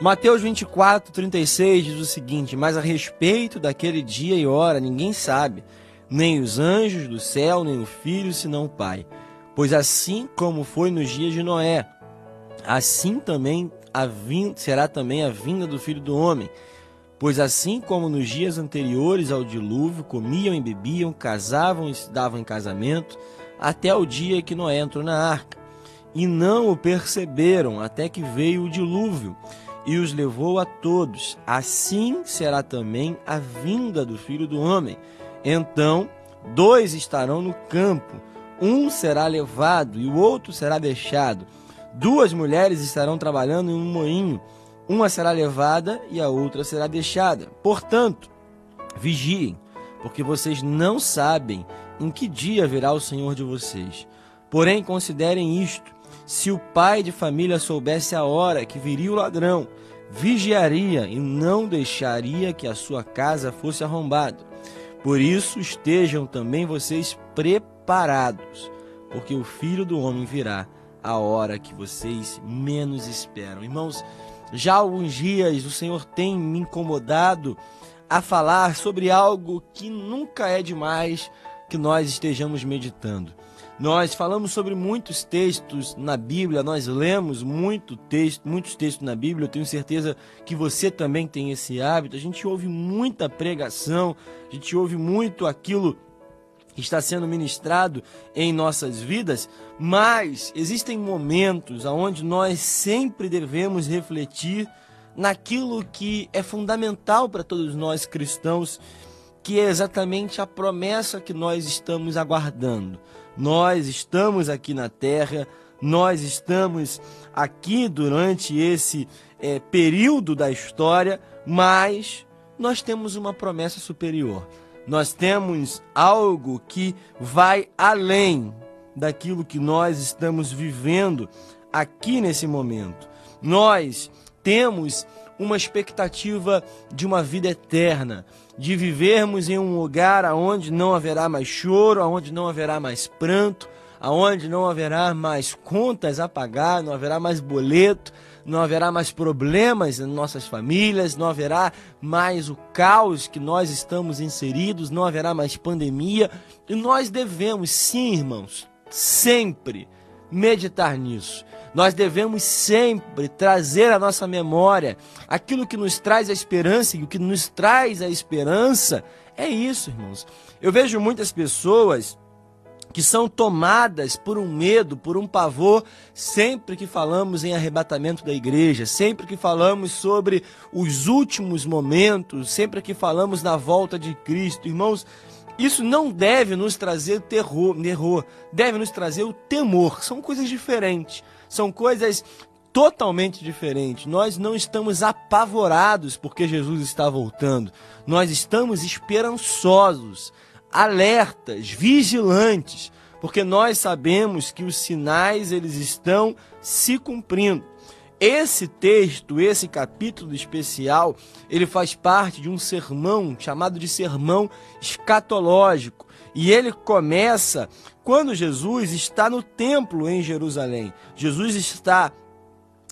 Mateus 24, 36 diz o seguinte: Mas a respeito daquele dia e hora ninguém sabe, nem os anjos do céu, nem o filho, senão o Pai. Pois assim como foi nos dias de Noé, assim também será também a vinda do filho do homem. Pois assim como nos dias anteriores ao dilúvio, comiam e bebiam, casavam e se davam em casamento, até o dia que Noé entrou na arca. E não o perceberam até que veio o dilúvio e os levou a todos. Assim será também a vinda do filho do homem. Então, dois estarão no campo, um será levado e o outro será deixado. Duas mulheres estarão trabalhando em um moinho, uma será levada e a outra será deixada. Portanto, vigiem, porque vocês não sabem em que dia virá o Senhor de vocês. Porém, considerem isto: se o pai de família soubesse a hora que viria o ladrão, vigiaria e não deixaria que a sua casa fosse arrombada. Por isso estejam também vocês preparados, porque o filho do homem virá a hora que vocês menos esperam. Irmãos, já há alguns dias o Senhor tem me incomodado a falar sobre algo que nunca é demais que nós estejamos meditando. Nós falamos sobre muitos textos na Bíblia, nós lemos muito texto, muitos textos na Bíblia, eu tenho certeza que você também tem esse hábito. A gente ouve muita pregação, a gente ouve muito aquilo que está sendo ministrado em nossas vidas, mas existem momentos onde nós sempre devemos refletir naquilo que é fundamental para todos nós cristãos, que é exatamente a promessa que nós estamos aguardando. Nós estamos aqui na Terra, nós estamos aqui durante esse é, período da história, mas nós temos uma promessa superior. Nós temos algo que vai além daquilo que nós estamos vivendo aqui nesse momento. Nós temos uma expectativa de uma vida eterna, de vivermos em um lugar aonde não haverá mais choro, aonde não haverá mais pranto, aonde não haverá mais contas a pagar, não haverá mais boleto, não haverá mais problemas em nossas famílias, não haverá mais o caos que nós estamos inseridos, não haverá mais pandemia, e nós devemos, sim, irmãos, sempre meditar nisso. Nós devemos sempre trazer à nossa memória aquilo que nos traz a esperança, e o que nos traz a esperança é isso, irmãos. Eu vejo muitas pessoas que são tomadas por um medo, por um pavor, sempre que falamos em arrebatamento da igreja, sempre que falamos sobre os últimos momentos, sempre que falamos na volta de Cristo. Irmãos, isso não deve nos trazer terror, terror, deve nos trazer o temor. São coisas diferentes, são coisas totalmente diferentes. Nós não estamos apavorados porque Jesus está voltando. Nós estamos esperançosos, alertas, vigilantes, porque nós sabemos que os sinais eles estão se cumprindo. Esse texto, esse capítulo especial, ele faz parte de um sermão chamado de sermão escatológico. E ele começa quando Jesus está no templo em Jerusalém. Jesus está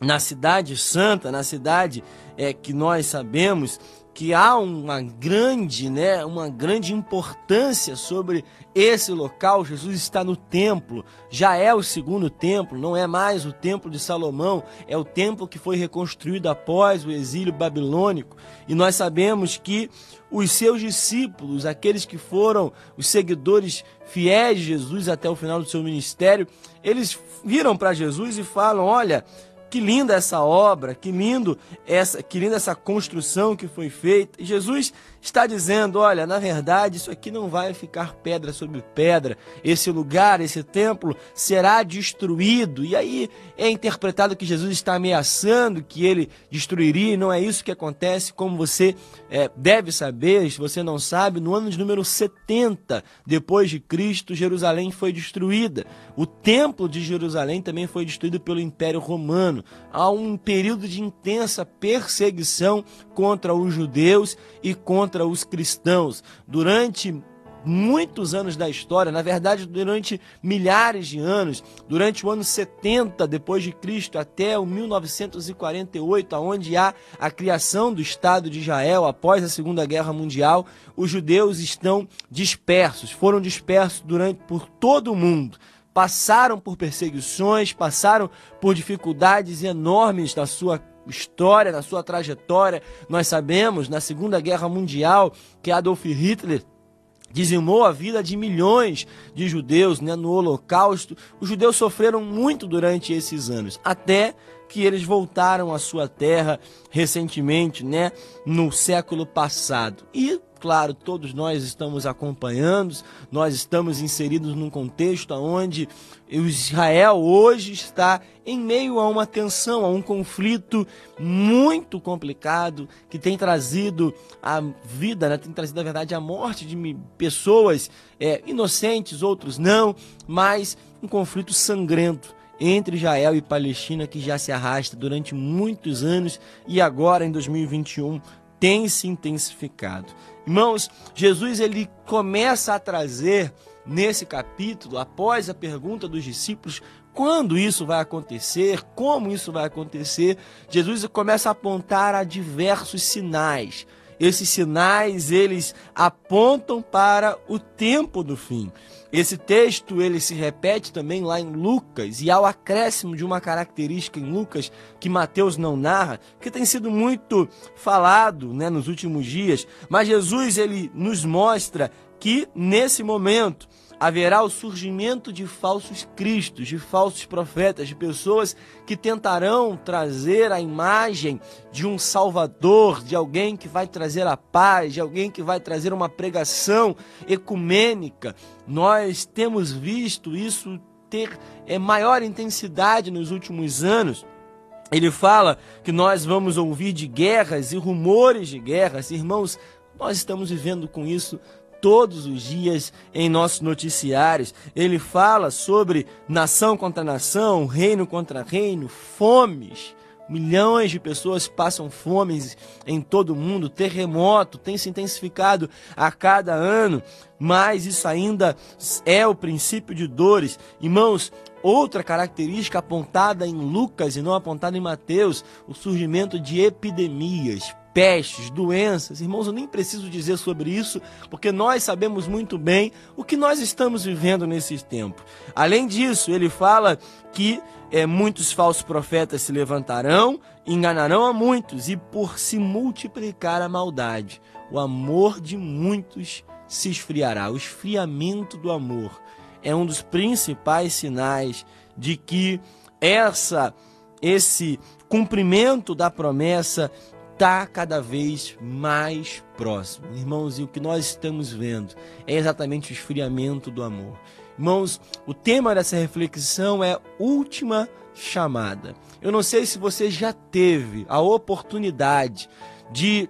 na cidade santa, na cidade é, que nós sabemos que há uma grande, né, uma grande importância sobre esse local. Jesus está no templo, já é o segundo templo, não é mais o templo de Salomão, é o templo que foi reconstruído após o exílio babilônico. E nós sabemos que os seus discípulos, aqueles que foram os seguidores fiéis de Jesus até o final do seu ministério, eles viram para Jesus e falam: "Olha, que linda essa obra, que lindo essa, que linda essa construção que foi feita. E Jesus está dizendo: olha, na verdade, isso aqui não vai ficar pedra sobre pedra. Esse lugar, esse templo será destruído. E aí é interpretado que Jesus está ameaçando que ele destruiria, e não é isso que acontece, como você é, deve saber, se você não sabe, no ano de número 70 depois de Cristo, Jerusalém foi destruída. O templo de Jerusalém também foi destruído pelo Império Romano. Há um período de intensa perseguição contra os judeus e contra os cristãos. Durante muitos anos da história, na verdade, durante milhares de anos, durante o ano 70 depois de Cristo até o 1948, aonde há a criação do Estado de Israel após a Segunda Guerra Mundial, os judeus estão dispersos, foram dispersos durante por todo o mundo passaram por perseguições, passaram por dificuldades enormes na sua história, na sua trajetória. Nós sabemos, na Segunda Guerra Mundial, que Adolf Hitler dizimou a vida de milhões de judeus né, no Holocausto. Os judeus sofreram muito durante esses anos, até que eles voltaram à sua terra recentemente, né, no século passado. E Claro, todos nós estamos acompanhando, nós estamos inseridos num contexto onde o Israel hoje está em meio a uma tensão, a um conflito muito complicado que tem trazido a vida, né? tem trazido, na verdade, a morte de pessoas é, inocentes, outros não, mas um conflito sangrento entre Israel e Palestina que já se arrasta durante muitos anos e agora em 2021 tem se intensificado. Irmãos, Jesus ele começa a trazer nesse capítulo, após a pergunta dos discípulos, quando isso vai acontecer, como isso vai acontecer, Jesus começa a apontar a diversos sinais esses sinais, eles apontam para o tempo do fim. Esse texto ele se repete também lá em Lucas e ao acréscimo de uma característica em Lucas que Mateus não narra, que tem sido muito falado, né, nos últimos dias, mas Jesus ele nos mostra que nesse momento haverá o surgimento de falsos cristos, de falsos profetas, de pessoas que tentarão trazer a imagem de um salvador, de alguém que vai trazer a paz, de alguém que vai trazer uma pregação ecumênica. Nós temos visto isso ter é, maior intensidade nos últimos anos. Ele fala que nós vamos ouvir de guerras e rumores de guerras. Irmãos, nós estamos vivendo com isso todos os dias em nossos noticiários. Ele fala sobre nação contra nação, reino contra reino, fomes. Milhões de pessoas passam fome em todo o mundo, terremoto tem se intensificado a cada ano, mas isso ainda é o princípio de dores. Irmãos, outra característica apontada em Lucas e não apontada em Mateus, o surgimento de epidemias, pestes, doenças. Irmãos, eu nem preciso dizer sobre isso, porque nós sabemos muito bem o que nós estamos vivendo nesses tempos. Além disso, ele fala que é, muitos falsos profetas se levantarão, enganarão a muitos, e por se multiplicar a maldade, o amor de muitos se esfriará. O esfriamento do amor é um dos principais sinais de que essa esse cumprimento da promessa está cada vez mais próximo. Irmãos, e o que nós estamos vendo é exatamente o esfriamento do amor. Irmãos, o tema dessa reflexão é última chamada. Eu não sei se você já teve a oportunidade de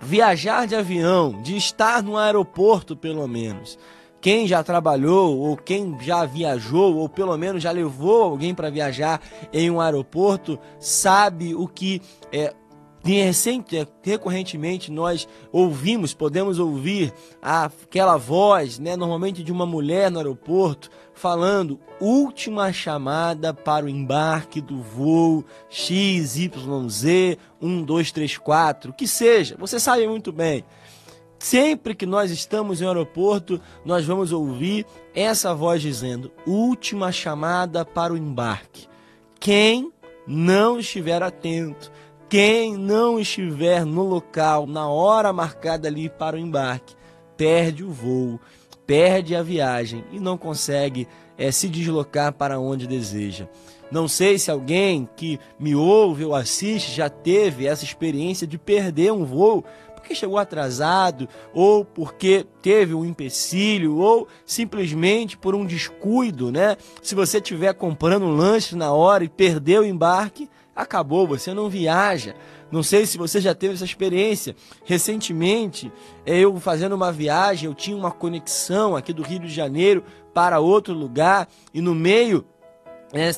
viajar de avião, de estar no aeroporto pelo menos. Quem já trabalhou ou quem já viajou ou pelo menos já levou alguém para viajar em um aeroporto sabe o que é Recorrentemente nós ouvimos, podemos ouvir aquela voz, né, normalmente de uma mulher no aeroporto, falando última chamada para o embarque do voo XYZ 1234, que seja, você sabe muito bem. Sempre que nós estamos em um aeroporto, nós vamos ouvir essa voz dizendo: última chamada para o embarque. Quem não estiver atento, quem não estiver no local na hora marcada ali para o embarque, perde o voo, perde a viagem e não consegue é, se deslocar para onde deseja. Não sei se alguém que me ouve ou assiste já teve essa experiência de perder um voo porque chegou atrasado, ou porque teve um empecilho, ou simplesmente por um descuido, né? Se você estiver comprando um lanche na hora e perdeu o embarque, acabou, você não viaja. Não sei se você já teve essa experiência. Recentemente, eu fazendo uma viagem, eu tinha uma conexão aqui do Rio de Janeiro para outro lugar e no meio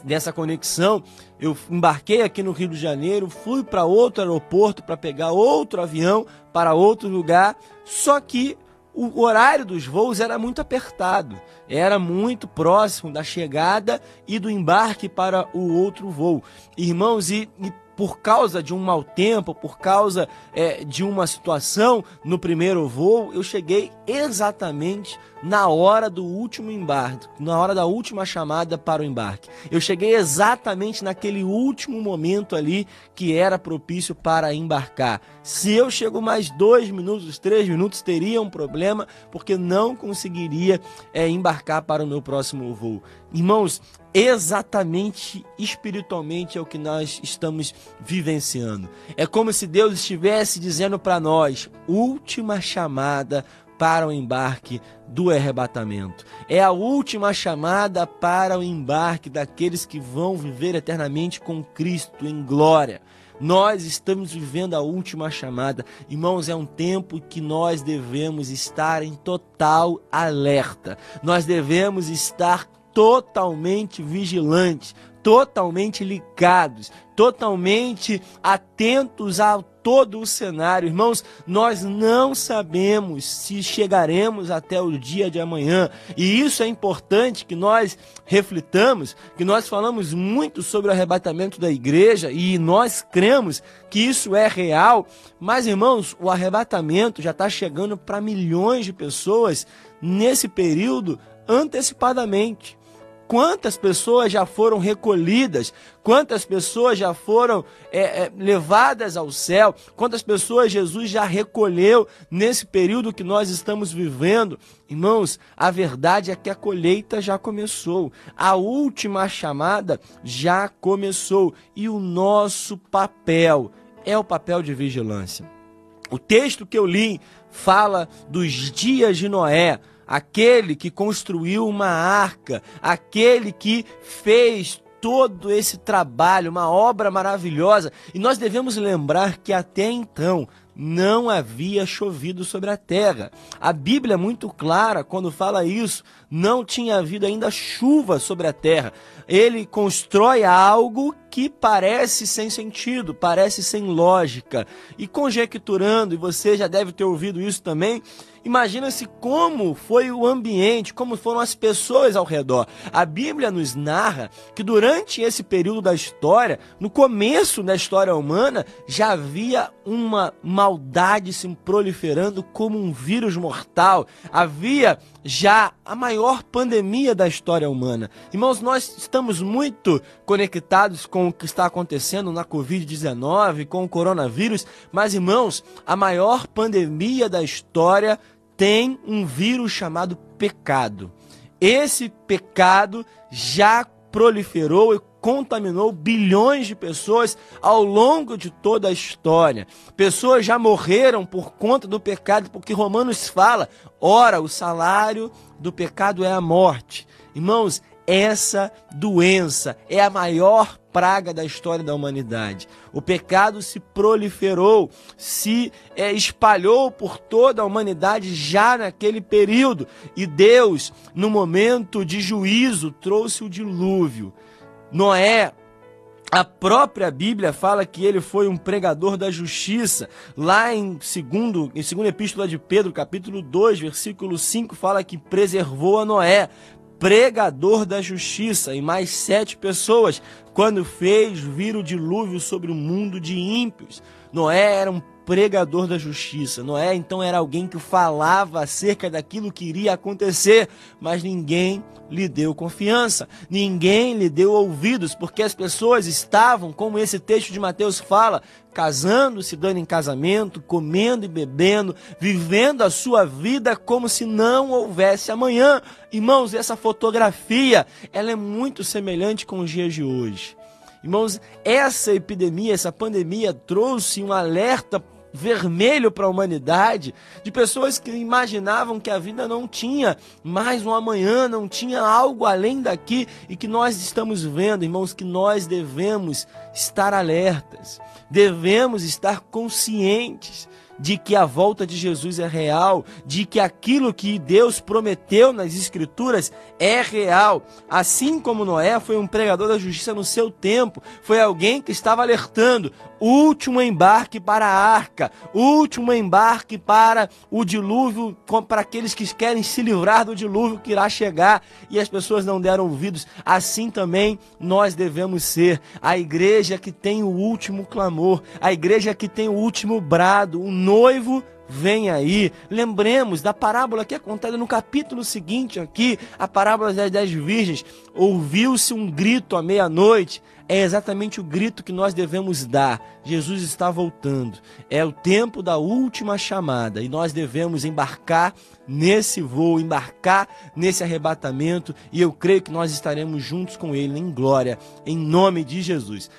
dessa conexão, eu embarquei aqui no Rio de Janeiro, fui para outro aeroporto para pegar outro avião para outro lugar, só que o horário dos voos era muito apertado, era muito próximo da chegada e do embarque para o outro voo. Irmãos, e, e por causa de um mau tempo, por causa é, de uma situação no primeiro voo, eu cheguei exatamente na hora do último embarque, na hora da última chamada para o embarque. Eu cheguei exatamente naquele último momento ali que era propício para embarcar. Se eu chego mais dois minutos, três minutos, teria um problema, porque não conseguiria é, embarcar para o meu próximo voo. Irmãos, exatamente espiritualmente é o que nós estamos vivenciando. É como se Deus estivesse dizendo para nós: última chamada para o embarque do arrebatamento. É a última chamada para o embarque daqueles que vão viver eternamente com Cristo em glória. Nós estamos vivendo a última chamada. Irmãos, é um tempo que nós devemos estar em total alerta. Nós devemos estar totalmente vigilantes, totalmente ligados, totalmente atentos a todo o cenário. Irmãos, nós não sabemos se chegaremos até o dia de amanhã, e isso é importante que nós reflitamos, que nós falamos muito sobre o arrebatamento da igreja e nós cremos que isso é real, mas irmãos, o arrebatamento já está chegando para milhões de pessoas nesse período antecipadamente. Quantas pessoas já foram recolhidas? Quantas pessoas já foram é, é, levadas ao céu? Quantas pessoas Jesus já recolheu nesse período que nós estamos vivendo? Irmãos, a verdade é que a colheita já começou, a última chamada já começou e o nosso papel é o papel de vigilância. O texto que eu li fala dos dias de Noé aquele que construiu uma arca, aquele que fez todo esse trabalho, uma obra maravilhosa. E nós devemos lembrar que até então não havia chovido sobre a terra. A Bíblia é muito clara quando fala isso. Não tinha havido ainda chuva sobre a terra. Ele constrói algo que parece sem sentido, parece sem lógica. E conjecturando, e você já deve ter ouvido isso também, Imagina-se como foi o ambiente, como foram as pessoas ao redor. A Bíblia nos narra que durante esse período da história, no começo da história humana, já havia uma maldade se proliferando como um vírus mortal. Havia já a maior pandemia da história humana. Irmãos, nós estamos muito conectados com o que está acontecendo na Covid-19, com o coronavírus, mas, irmãos, a maior pandemia da história tem um vírus chamado pecado. Esse pecado já proliferou e contaminou bilhões de pessoas ao longo de toda a história. Pessoas já morreram por conta do pecado, porque Romanos fala: ora, o salário do pecado é a morte. Irmãos, essa doença é a maior praga da história da humanidade. O pecado se proliferou, se é, espalhou por toda a humanidade já naquele período. E Deus, no momento de juízo, trouxe o dilúvio. Noé a própria Bíblia fala que ele foi um pregador da justiça. Lá em segundo, em segunda epístola de Pedro, capítulo 2, versículo 5, fala que preservou a Noé, pregador da justiça, e mais sete pessoas, quando fez vir o dilúvio sobre o mundo de ímpios. Noé era um pregador da justiça. Noé então era alguém que falava acerca daquilo que iria acontecer, mas ninguém lhe deu confiança, ninguém lhe deu ouvidos, porque as pessoas estavam, como esse texto de Mateus fala, casando, se dando em casamento, comendo e bebendo, vivendo a sua vida como se não houvesse amanhã. Irmãos, essa fotografia, ela é muito semelhante com os dias de hoje. Irmãos, essa epidemia, essa pandemia trouxe um alerta vermelho para a humanidade, de pessoas que imaginavam que a vida não tinha mais um amanhã, não tinha algo além daqui e que nós estamos vendo, irmãos, que nós devemos estar alertas, devemos estar conscientes de que a volta de Jesus é real, de que aquilo que Deus prometeu nas Escrituras é real. Assim como Noé foi um pregador da justiça no seu tempo, foi alguém que estava alertando: último embarque para a arca, último embarque para o dilúvio, para aqueles que querem se livrar do dilúvio que irá chegar e as pessoas não deram ouvidos. Assim também nós devemos ser a igreja que tem o último clamor, a igreja que tem o último brado, o noivo vem aí. Lembremos da parábola que é contada no capítulo seguinte aqui, a parábola das dez virgens. Ouviu-se um grito à meia-noite é exatamente o grito que nós devemos dar. Jesus está voltando. É o tempo da última chamada e nós devemos embarcar nesse voo, embarcar nesse arrebatamento e eu creio que nós estaremos juntos com Ele em glória, em nome de Jesus.